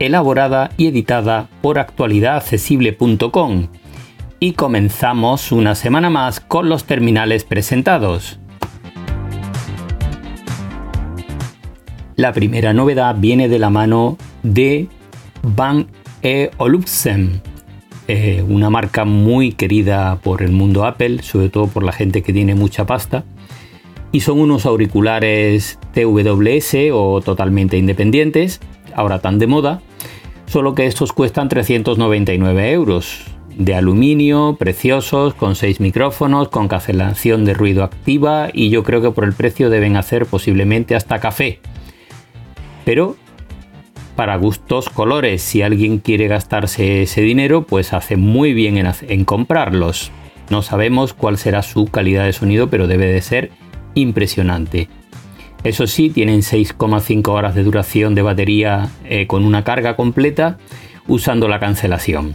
elaborada y editada por actualidadaccesible.com. Y comenzamos una semana más con los terminales presentados. La primera novedad viene de la mano de Van e Olufsen, eh, una marca muy querida por el mundo Apple, sobre todo por la gente que tiene mucha pasta. Y son unos auriculares TWS o totalmente independientes, ahora tan de moda, solo que estos cuestan 399 euros. De aluminio, preciosos, con 6 micrófonos, con cancelación de ruido activa y yo creo que por el precio deben hacer posiblemente hasta café. Pero para gustos colores, si alguien quiere gastarse ese dinero, pues hace muy bien en, en comprarlos. No sabemos cuál será su calidad de sonido, pero debe de ser impresionante. Eso sí, tienen 6,5 horas de duración de batería eh, con una carga completa usando la cancelación.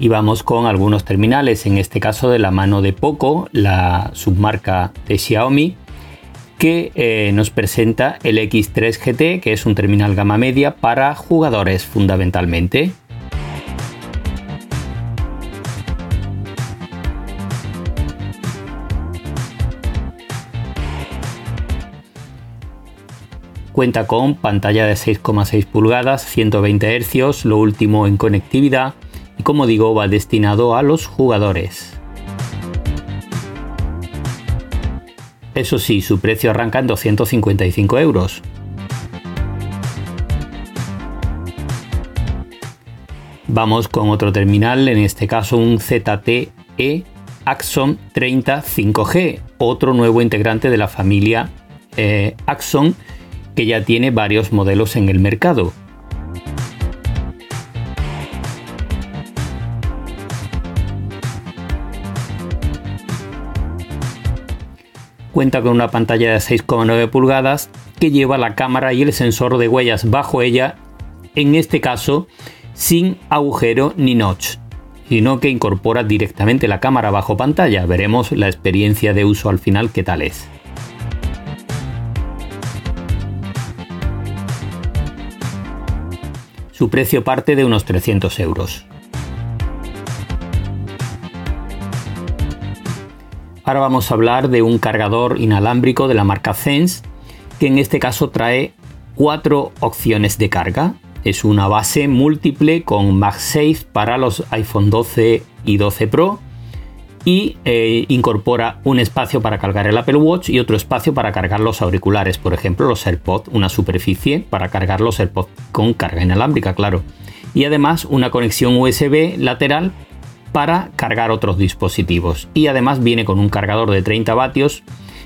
Y vamos con algunos terminales, en este caso de la mano de Poco, la submarca de Xiaomi, que eh, nos presenta el X3 GT, que es un terminal gama media para jugadores fundamentalmente. Cuenta con pantalla de 6,6 pulgadas, 120 Hz, lo último en conectividad y como digo va destinado a los jugadores. Eso sí, su precio arranca en 255 euros. Vamos con otro terminal, en este caso un ZTE Axon 30 5G, otro nuevo integrante de la familia eh, Axon que ya tiene varios modelos en el mercado. Cuenta con una pantalla de 6,9 pulgadas que lleva la cámara y el sensor de huellas bajo ella, en este caso sin agujero ni notch, sino que incorpora directamente la cámara bajo pantalla. Veremos la experiencia de uso al final qué tal es. Su precio parte de unos 300 euros. Ahora vamos a hablar de un cargador inalámbrico de la marca Sense, que en este caso trae cuatro opciones de carga. Es una base múltiple con MagSafe para los iPhone 12 y 12 Pro y eh, incorpora un espacio para cargar el Apple Watch y otro espacio para cargar los auriculares, por ejemplo los AirPods, una superficie para cargar los AirPods con carga inalámbrica, claro. Y además una conexión USB lateral para cargar otros dispositivos y además viene con un cargador de 30 vatios,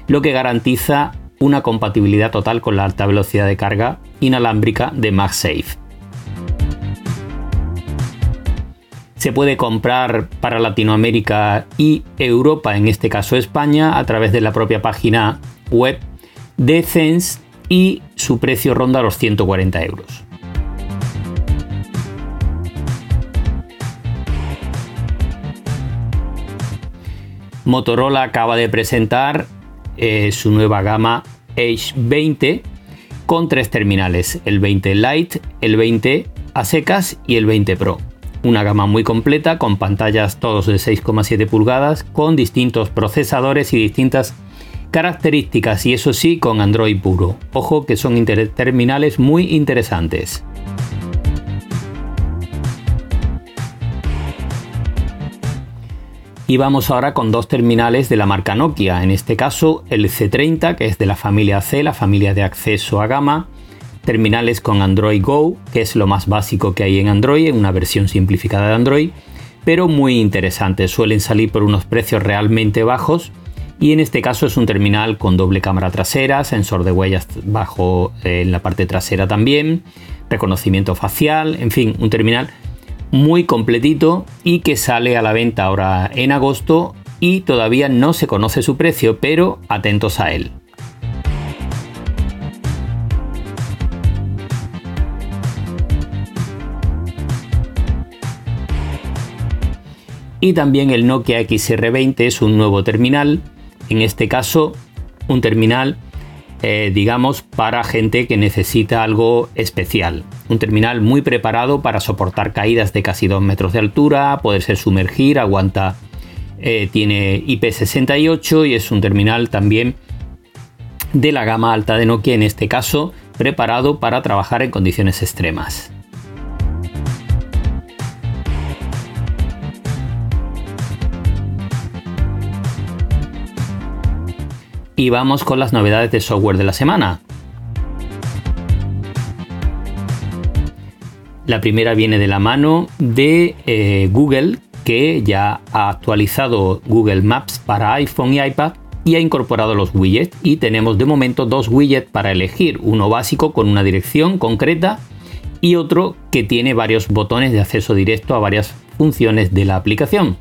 lo que garantiza una compatibilidad total con la alta velocidad de carga inalámbrica de MagSafe. Se puede comprar para Latinoamérica y Europa, en este caso España, a través de la propia página web de Sense y su precio ronda los 140 euros. Motorola acaba de presentar eh, su nueva gama Edge 20 con tres terminales, el 20 Lite, el 20 a secas y el 20 Pro. Una gama muy completa con pantallas todos de 6,7 pulgadas, con distintos procesadores y distintas características y eso sí con Android puro. Ojo que son terminales muy interesantes. Y vamos ahora con dos terminales de la marca Nokia, en este caso el C30, que es de la familia C, la familia de acceso a gama, terminales con Android Go, que es lo más básico que hay en Android, en una versión simplificada de Android, pero muy interesantes. Suelen salir por unos precios realmente bajos. Y en este caso es un terminal con doble cámara trasera, sensor de huellas bajo eh, en la parte trasera también, reconocimiento facial, en fin, un terminal muy completito y que sale a la venta ahora en agosto y todavía no se conoce su precio, pero atentos a él. Y también el Nokia XR20 es un nuevo terminal, en este caso un terminal eh, digamos, para gente que necesita algo especial. Un terminal muy preparado para soportar caídas de casi 2 metros de altura, poderse sumergir, aguanta, eh, tiene IP68 y es un terminal también de la gama alta de Nokia, en este caso, preparado para trabajar en condiciones extremas. Y vamos con las novedades de software de la semana. La primera viene de la mano de eh, Google, que ya ha actualizado Google Maps para iPhone y iPad y ha incorporado los widgets. Y tenemos de momento dos widgets para elegir, uno básico con una dirección concreta y otro que tiene varios botones de acceso directo a varias funciones de la aplicación.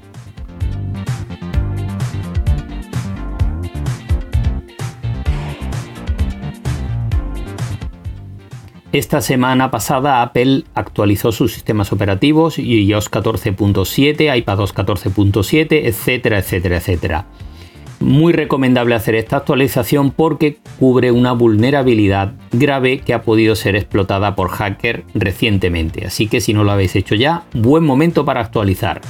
Esta semana pasada Apple actualizó sus sistemas operativos iOS 14.7, iPadOS 14.7, etcétera, etcétera, etcétera. Muy recomendable hacer esta actualización porque cubre una vulnerabilidad grave que ha podido ser explotada por hacker recientemente. Así que si no lo habéis hecho ya, buen momento para actualizar.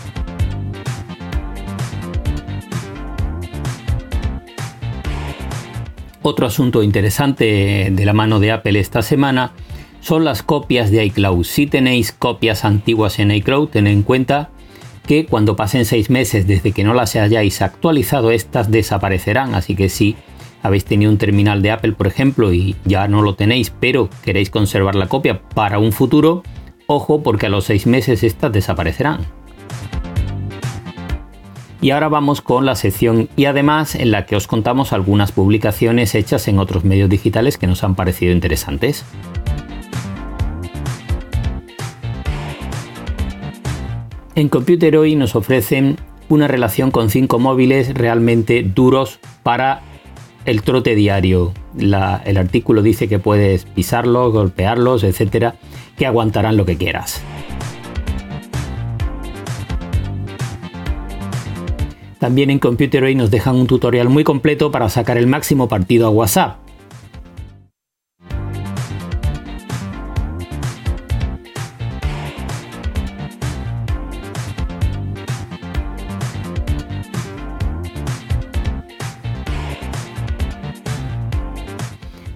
Otro asunto interesante de la mano de Apple esta semana son las copias de iCloud. Si tenéis copias antiguas en iCloud, tened en cuenta que cuando pasen seis meses desde que no las hayáis actualizado, estas desaparecerán. Así que si habéis tenido un terminal de Apple, por ejemplo, y ya no lo tenéis, pero queréis conservar la copia para un futuro, ojo porque a los seis meses estas desaparecerán. Y ahora vamos con la sección y además en la que os contamos algunas publicaciones hechas en otros medios digitales que nos han parecido interesantes. En Computer hoy nos ofrecen una relación con cinco móviles realmente duros para el trote diario. el artículo dice que puedes pisarlos, golpearlos, etcétera, que aguantarán lo que quieras. También en Computer hoy nos dejan un tutorial muy completo para sacar el máximo partido a WhatsApp.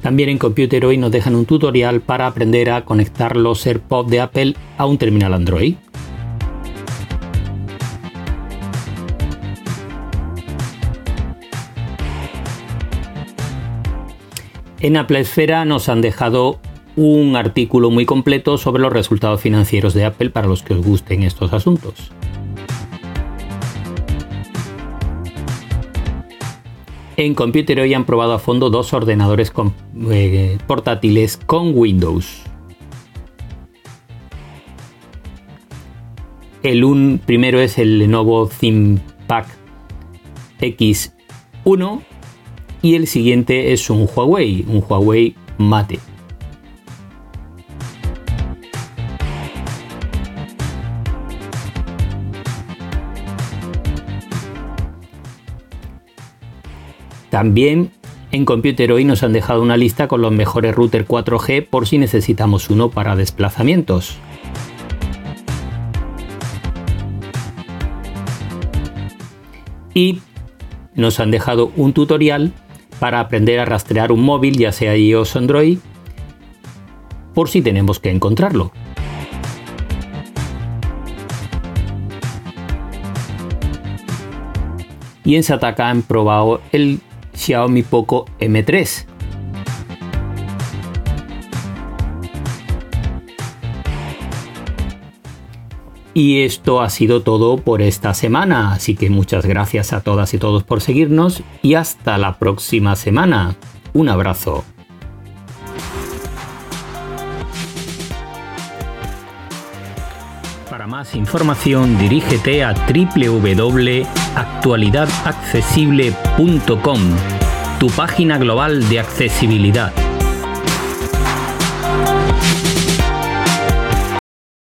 También en Computer hoy nos dejan un tutorial para aprender a conectar los AirPods de Apple a un terminal Android. En Apple Esfera nos han dejado un artículo muy completo sobre los resultados financieros de Apple para los que os gusten estos asuntos. En Computer hoy han probado a fondo dos ordenadores eh, portátiles con Windows. El primero es el Lenovo ThinkPad X1 y el siguiente es un Huawei, un Huawei Mate. También en Computer hoy nos han dejado una lista con los mejores routers 4G por si necesitamos uno para desplazamientos. Y nos han dejado un tutorial para aprender a rastrear un móvil, ya sea iOS o Android, por si tenemos que encontrarlo. Y en Sataka han probado el Xiaomi Poco M3. Y esto ha sido todo por esta semana, así que muchas gracias a todas y todos por seguirnos y hasta la próxima semana. Un abrazo. Para más información dirígete a www.actualidadaccesible.com, tu página global de accesibilidad